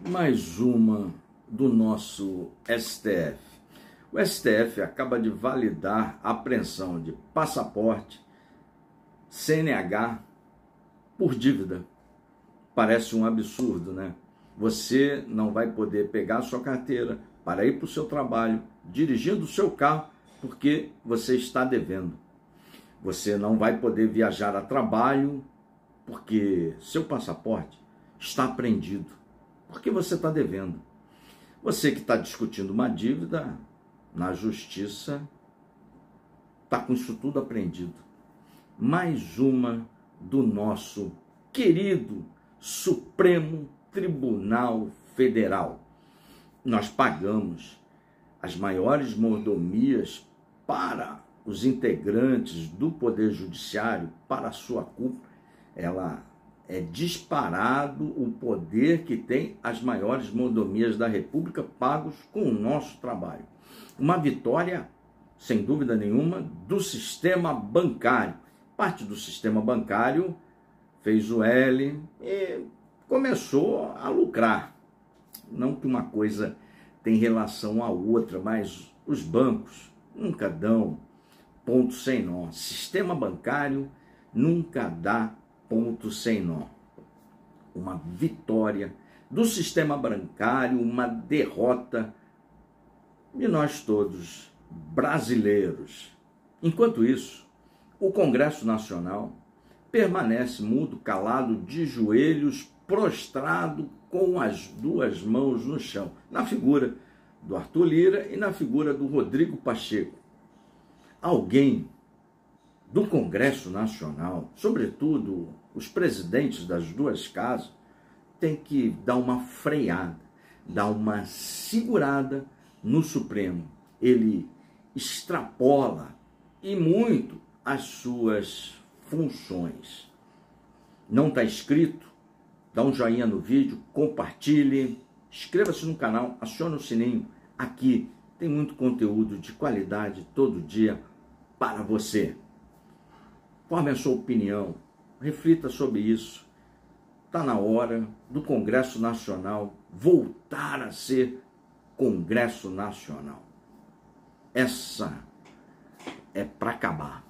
mais uma do nosso STF. O STF acaba de validar a apreensão de passaporte, CNH por dívida. Parece um absurdo, né? Você não vai poder pegar a sua carteira para ir para o seu trabalho, dirigindo o seu carro, porque você está devendo. Você não vai poder viajar a trabalho, porque seu passaporte está apreendido. Porque você está devendo. Você que está discutindo uma dívida na justiça, está com isso tudo apreendido. Mais uma do nosso querido Supremo Tribunal Federal. Nós pagamos as maiores mordomias para os integrantes do Poder Judiciário, para a sua culpa. Ela é disparado o poder que tem as maiores mordomias da República pagos com o nosso trabalho. Uma vitória, sem dúvida nenhuma, do sistema bancário. Parte do sistema bancário fez o L e começou a lucrar. Não que uma coisa tem relação à outra, mas os bancos nunca dão ponto sem nó. Sistema bancário nunca dá ponto sem nó. Uma vitória do sistema bancário, uma derrota de nós todos brasileiros. Enquanto isso, o Congresso Nacional permanece mudo, calado, de joelhos, prostrado, com as duas mãos no chão, na figura do Arthur Lira e na figura do Rodrigo Pacheco. Alguém do Congresso Nacional, sobretudo os presidentes das duas casas, tem que dar uma freada, dar uma segurada no Supremo. Ele extrapola e muito as suas funções. Não está inscrito? Dá um joinha no vídeo, compartilhe, inscreva-se no canal, acione o sininho. Aqui tem muito conteúdo de qualidade todo dia para você. Forme a sua opinião, reflita sobre isso. Está na hora do Congresso Nacional voltar a ser Congresso Nacional. Essa é para acabar.